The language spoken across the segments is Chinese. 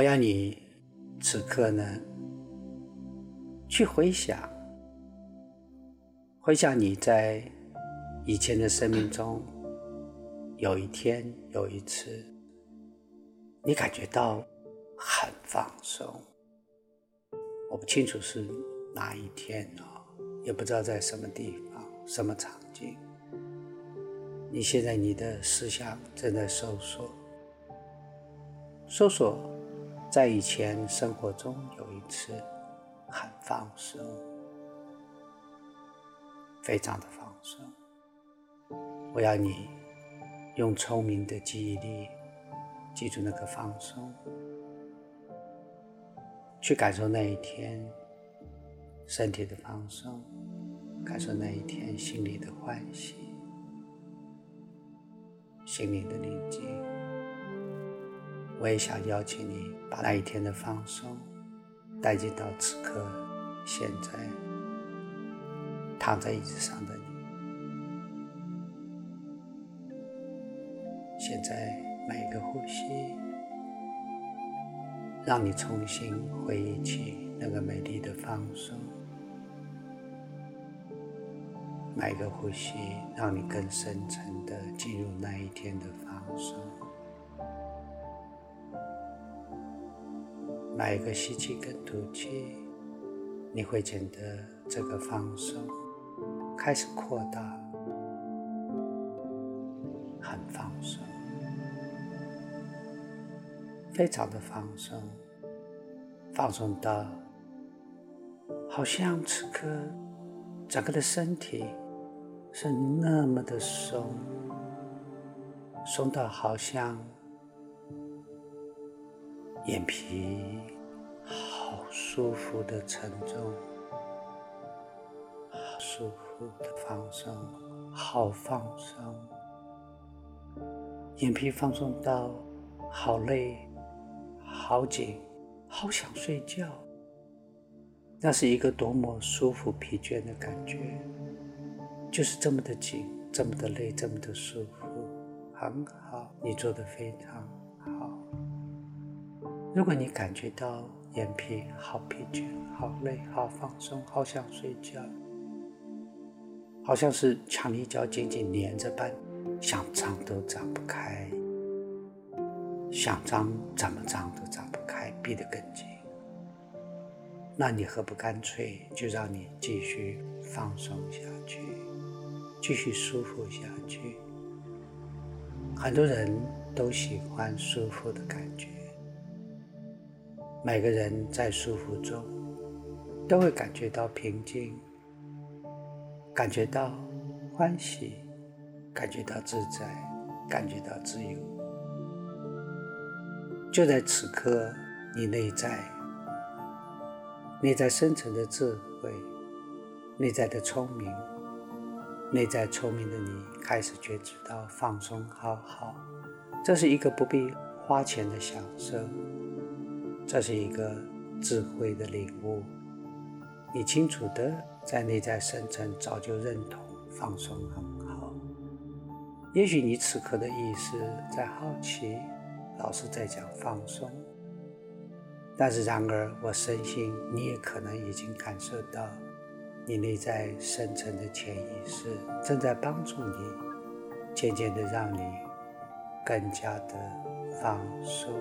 我要你此刻呢，去回想，回想你在以前的生命中，有一天有一次，你感觉到很放松。我不清楚是哪一天哦，也不知道在什么地方、什么场景。你现在你的思想正在收缩，搜索。在以前生活中有一次很放松，非常的放松。我要你用聪明的记忆力记住那个放松，去感受那一天身体的放松，感受那一天心里的欢喜，心里的宁静。我也想邀请你把那一天的放松带进到此刻、现在躺在椅子上的你。现在每一个呼吸，让你重新回忆起那个美丽的放松；每个呼吸，让你更深层的进入那一天的放松。每一个吸气跟吐气，你会觉得这个放松开始扩大，很放松，非常的放松，放松到好像此刻整个的身体是那么的松，松到好像。眼皮好舒服的沉重，好舒服的放松，好放松。眼皮放松到好累，好紧，好想睡觉。那是一个多么舒服、疲倦的感觉，就是这么的紧，这么的累，这么的舒服，很好，你做的非常。如果你感觉到眼皮好疲倦、好累、好放松、好想睡觉，好像是强力胶紧紧粘着般，想张都张不开，想张怎么张都张不开，闭得更紧。那你何不干脆就让你继续放松下去，继续舒服下去？很多人都喜欢舒服的感觉。每个人在舒服中，都会感觉到平静，感觉到欢喜，感觉到自在，感觉到自由。就在此刻，你内在、内在深层的智慧、内在的聪明、内在聪明的你，开始觉知到放松，好好，这是一个不必花钱的享受。这是一个智慧的领悟，你清楚的在内在深层早就认同放松很好。也许你此刻的意识在好奇，老师在讲放松，但是然而我深信你也可能已经感受到，你内在深层的潜意识正在帮助你，渐渐的让你更加的放松。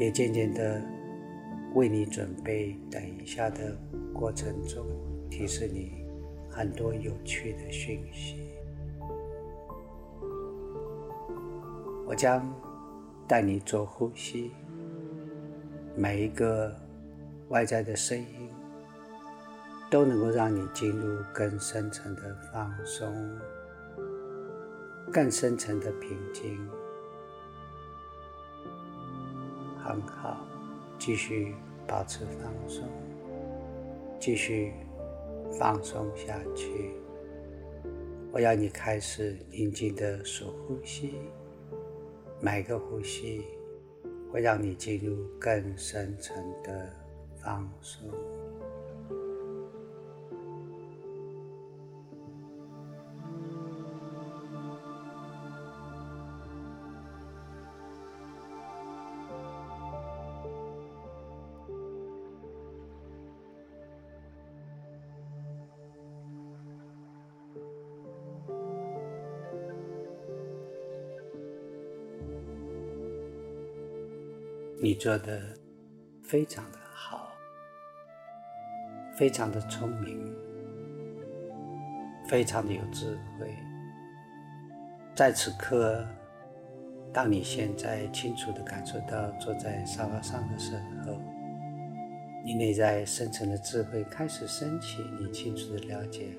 也渐渐的为你准备等一下的过程中，提示你很多有趣的讯息。我将带你做呼吸，每一个外在的声音都能够让你进入更深层的放松，更深层的平静。很好，继续保持放松，继续放松下去。我要你开始宁静的数呼吸，每个呼吸会让你进入更深层的放松。做的非常的好，非常的聪明，非常的有智慧。在此刻，当你现在清楚的感受到坐在沙发上的时候，你内在深层的智慧开始升起。你清楚的了解，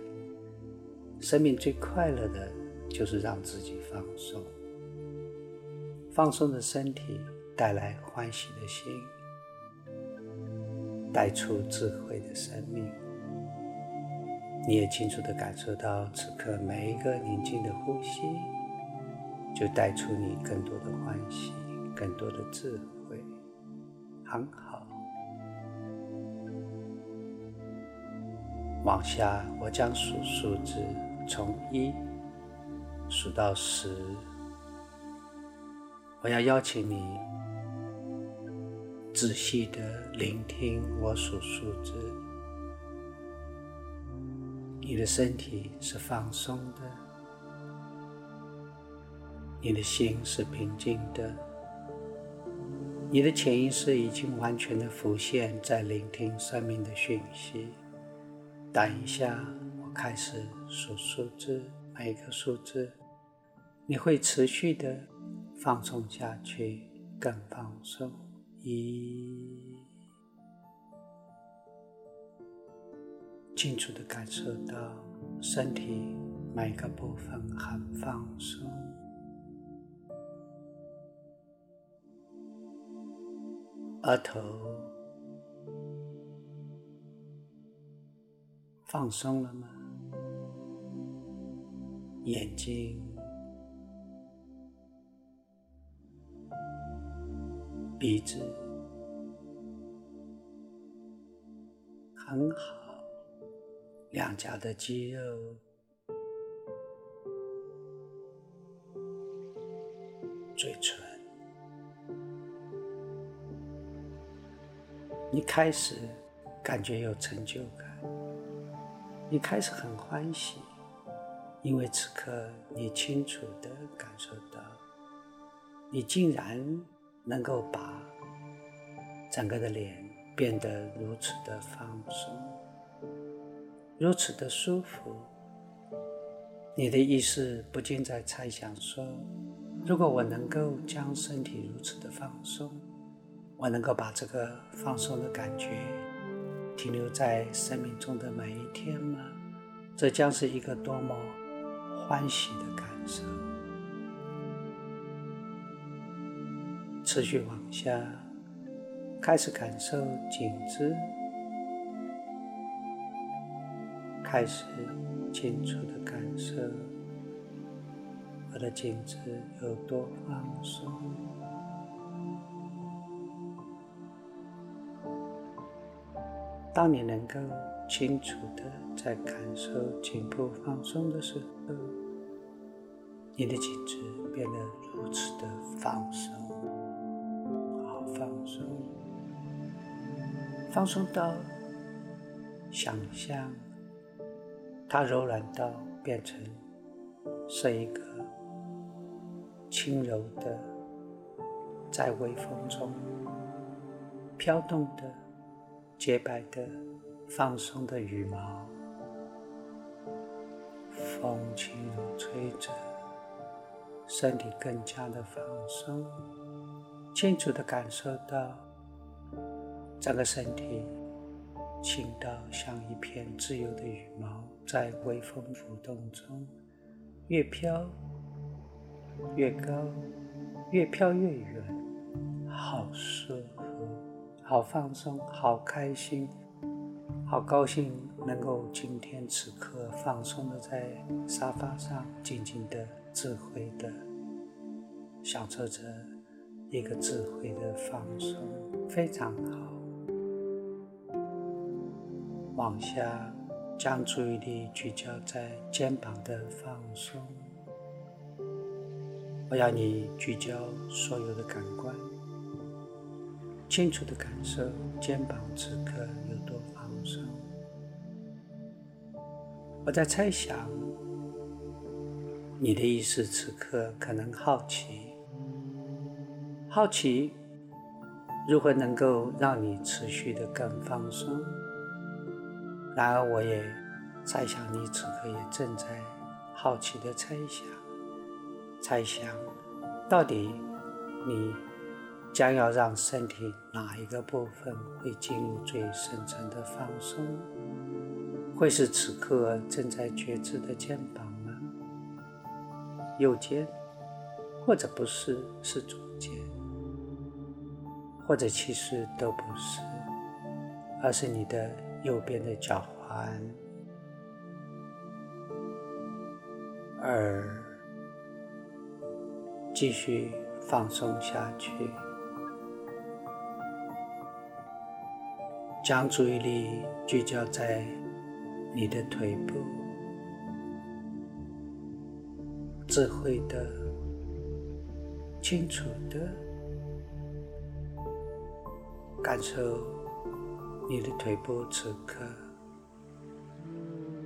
生命最快乐的就是让自己放松，放松的身体。带来欢喜的心，带出智慧的生命。你也清楚的感受到，此刻每一个宁静的呼吸，就带出你更多的欢喜，更多的智慧。很好。往下，我将数数字，从一数到十。我要邀请你。仔细的聆听我数数字，你的身体是放松的，你的心是平静的，你的潜意识已经完全的浮现，在聆听生命的讯息。等一下，我开始数数字，每一个数字你会持续的放松下去，更放松。一，清楚的感受到身体每个部分很放松，额头放松了吗？眼睛。鼻子。很好，两颊的肌肉，嘴唇，你开始感觉有成就感，你开始很欢喜，因为此刻你清楚的感受到，你竟然。能够把整个的脸变得如此的放松，如此的舒服，你的意识不禁在猜想说：如果我能够将身体如此的放松，我能够把这个放松的感觉停留在生命中的每一天吗？这将是一个多么欢喜的感受！持续往下，开始感受颈子，开始清楚的感受我的颈子有多放松。当你能够清楚的在感受颈部放松的时候，你的颈子变得如此的放松。放松到想象它柔软到变成是一个轻柔的，在微风中飘动的洁白的放松的羽毛，风轻柔吹着，身体更加的放松。清楚的感受到整个身体轻到像一片自由的羽毛，在微风浮动中越飘越高，越飘越远，好舒服，好放松，好开心，好高兴，能够今天此刻放松的在沙发上，静静的、智慧的享受着。一个智慧的放松非常好，往下将注意力聚焦在肩膀的放松。我要你聚焦所有的感官，清楚的感受肩膀此刻有多放松。我在猜想，你的意识此刻可能好奇。好奇，如何能够让你持续的更放松？然而，我也猜想你此刻也正在好奇的猜想，猜想到底你将要让身体哪一个部分会进入最深层的放松？会是此刻正在觉知的肩膀吗？右肩，或者不是，是左肩，或者其实都不是，而是你的右边的脚踝。二，继续放松下去，将注意力聚焦在你的腿部，智慧的、清楚的感受你的腿部此刻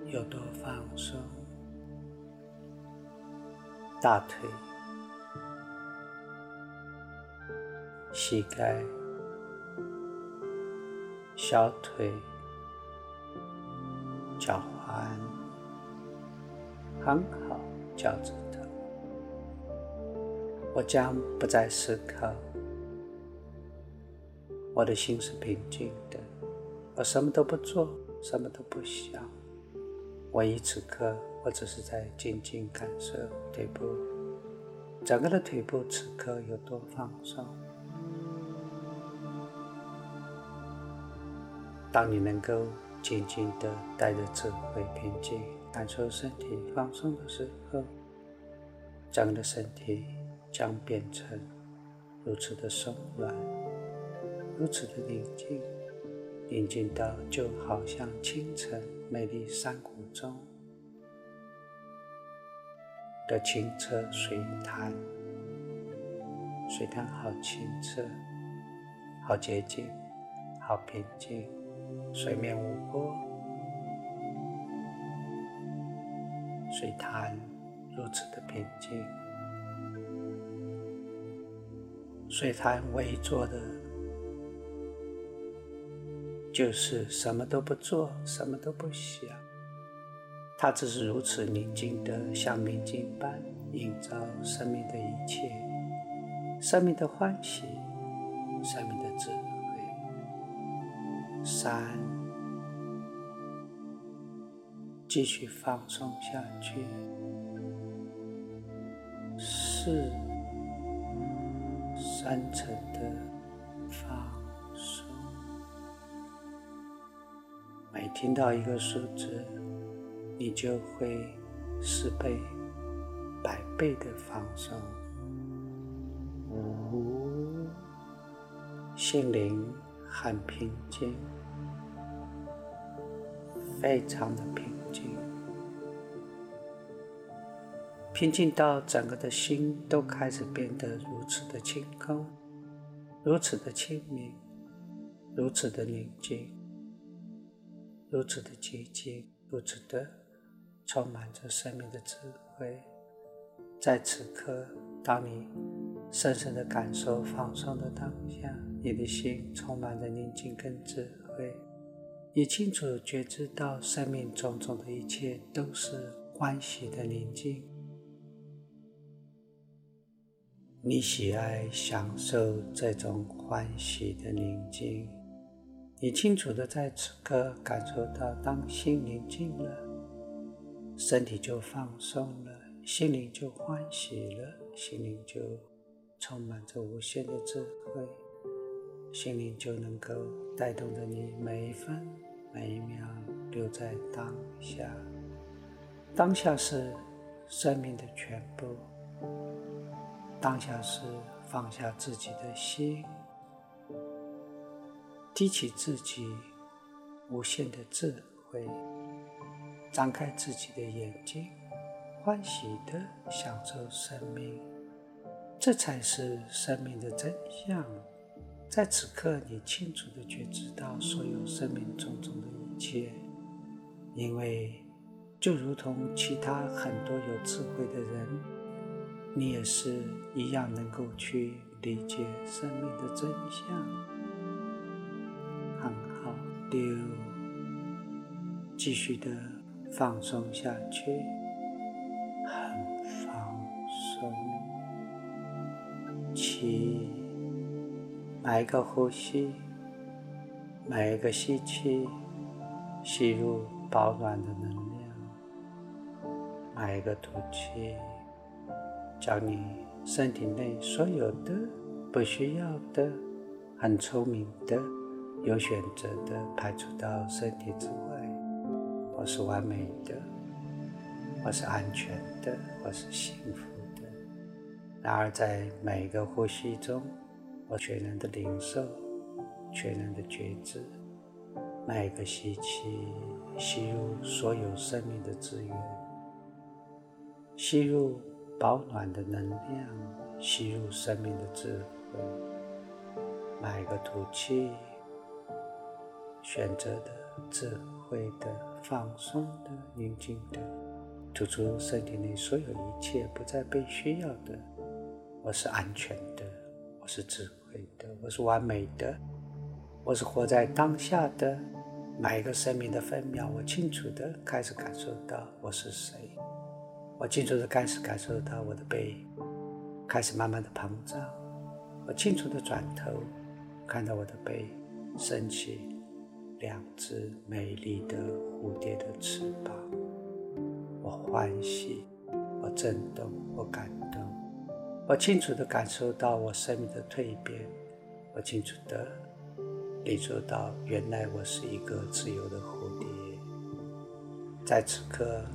有多放松。大腿、膝盖、小腿、脚踝，很好，脚趾头。我将不再思考，我的心是平静的，我什么都不做，什么都不想，我以此刻。我只是在静静感受腿部，整个的腿部此刻有多放松。当你能够静静的带着智慧、平静感受身体放松的时候，整个的身体将变成如此的松软，如此的宁静，宁静到就好像清晨美丽山谷中。的清澈水潭，水潭好清澈，好洁净，好平静，水面无波，水潭如此的平静，水潭围坐的，就是什么都不做，什么都不想。它只是如此宁静的，像明镜般映照生命的一切，生命的欢喜，生命的智慧。三，继续放松下去。四，深层的听到一个数字。你就会十倍、百倍的放松，五，心灵很平静，非常的平静，平静到整个的心都开始变得如此的清空，如此的清明，如此的宁静，如此的寂静，如此的。充满着生命的智慧，在此刻，当你深深的感受放松的当下，你的心充满着宁静跟智慧，你清楚觉知到生命种种的一切都是欢喜的宁静。你喜爱享受这种欢喜的宁静，你清楚的在此刻感受到，当心宁静了。身体就放松了，心灵就欢喜了，心灵就充满着无限的智慧，心灵就能够带动着你每一分每一秒留在当下。当下是生命的全部，当下是放下自己的心，提起自己无限的智慧。张开自己的眼睛，欢喜的享受生命，这才是生命的真相。在此刻，你清楚的觉知到所有生命种种的一切，因为就如同其他很多有智慧的人，你也是一样能够去理解生命的真相。很好，六，继续的放松下去，很放松。七，每一个呼吸，每一个吸气，吸入保暖的能量；每一个吐气。将你身体内所有的不需要的、很聪明的、有选择的排除到身体之外。我是完美的，我是安全的，我是幸福的。然而，在每一个呼吸中，我全然的领受，全然的觉知。每个吸气，吸入所有生命的资源，吸入。保暖的能量吸入生命的智慧，每个吐气，选择的智慧的放松的宁静的，吐出身体内所有一切不再被需要的。我是安全的，我是智慧的，我是完美的，我是活在当下的每一个生命的分秒。我清楚的开始感受到我是谁。我清楚的开始感受到我的背开始慢慢的膨胀，我清楚的转头看到我的背升起两只美丽的蝴蝶的翅膀，我欢喜，我震动，我感动，我清楚的感受到我生命的蜕变，我清楚的领受到原来我是一个自由的蝴蝶，在此刻。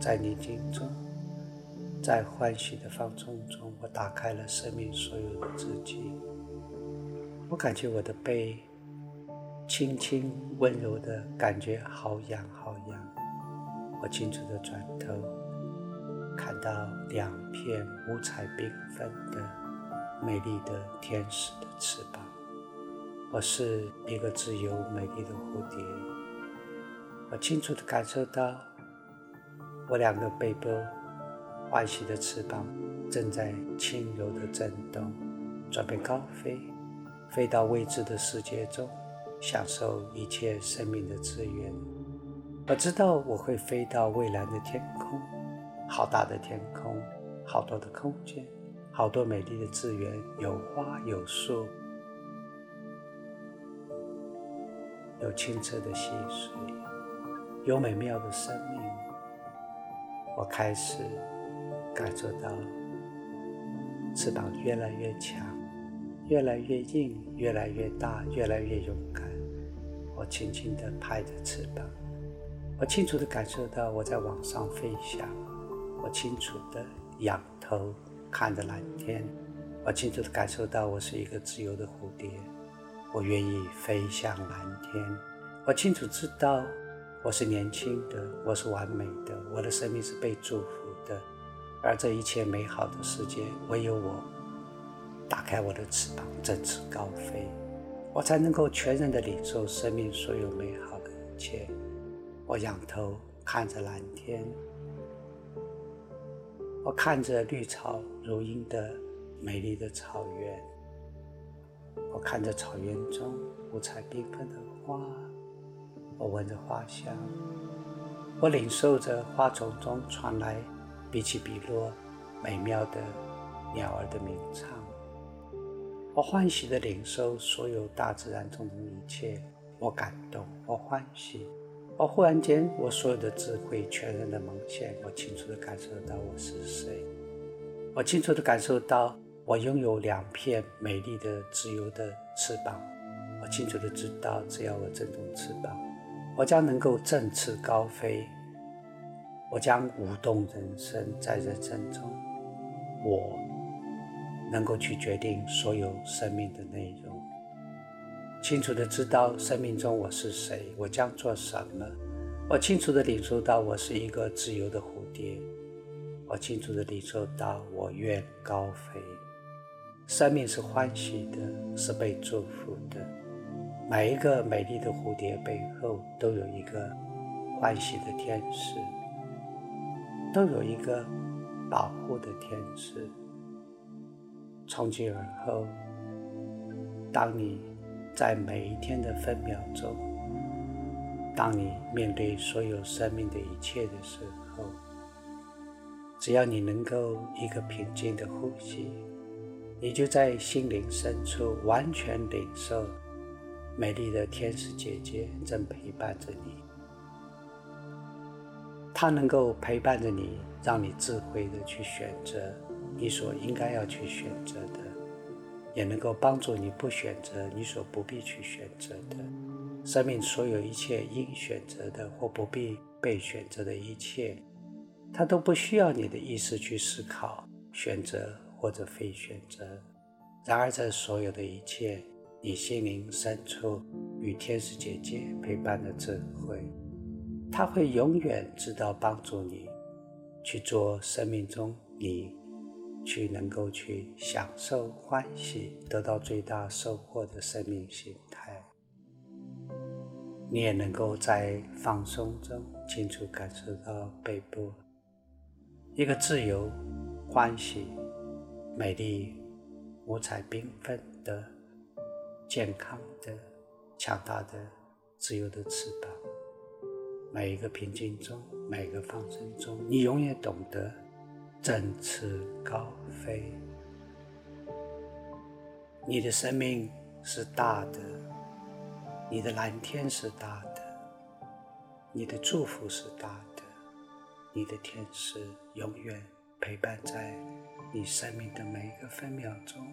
在宁静中，在欢喜的放纵中，我打开了生命所有的自己。我感觉我的背轻轻温柔的感觉，好痒好痒。我清楚的转头，看到两片五彩缤纷的美丽的天使的翅膀。我是一个自由美丽的蝴蝶。我清楚的感受到。我两个背部欢喜的翅膀正在轻柔的震动，准备高飞，飞到未知的世界中，享受一切生命的资源。我知道我会飞到蔚蓝的天空，好大的天空，好多的空间，好多美丽的资源，有花有树，有清澈的溪水，有美妙的生命。我开始感受到翅膀越来越强，越来越硬，越来越大，越来越勇敢。我轻轻地拍着翅膀，我清楚地感受到我在往上飞翔。我清楚地仰头看着蓝天，我清楚地感受到我是一个自由的蝴蝶。我愿意飞向蓝天。我清楚知道。我是年轻的，我是完美的，我的生命是被祝福的，而这一切美好的世界，唯有我打开我的翅膀，振翅高飞，我才能够全然的领受生命所有美好的一切。我仰头看着蓝天，我看着绿草如茵的美丽的草原，我看着草原中五彩缤纷的花。我闻着花香，我领受着花丛中传来比起比落美妙的鸟儿的鸣唱。我欢喜的领受所有大自然中的一切，我感动，我欢喜。我忽然间，我所有的智慧全然的蒙现，我清楚的感受到我是谁。我清楚的感受到我拥有两片美丽的自由的翅膀。我清楚的知道，只要我振动翅膀。我将能够振翅高飞，我将舞动人生，在人生中，我能够去决定所有生命的内容，清楚的知道生命中我是谁，我将做什么。我清楚的领受到我是一个自由的蝴蝶，我清楚的领受到我愿高飞。生命是欢喜的，是被祝福的。每一个美丽的蝴蝶背后，都有一个欢喜的天使，都有一个保护的天使。从今而后，当你在每一天的分秒钟，当你面对所有生命的一切的时候，只要你能够一个平静的呼吸，你就在心灵深处完全领受美丽的天使姐姐正陪伴着你。她能够陪伴着你，让你智慧的去选择你所应该要去选择的，也能够帮助你不选择你所不必去选择的。生命所有一切应选择的或不必被选择的一切，它都不需要你的意识去思考选择或者非选择。然而，这所有的一切，你心灵深处与天使姐姐陪伴的智慧。它会永远知道帮助你去做生命中你去能够去享受欢喜、得到最大收获的生命形态。你也能够在放松中清楚感受到背部一个自由、欢喜、美丽、五彩缤纷的、健康的、强大的、自由的翅膀。每一个平静中，每一个放松中，你永远懂得振翅高飞。你的生命是大的，你的蓝天是大的，你的祝福是大的，你的天使永远陪伴在你生命的每一个分秒钟，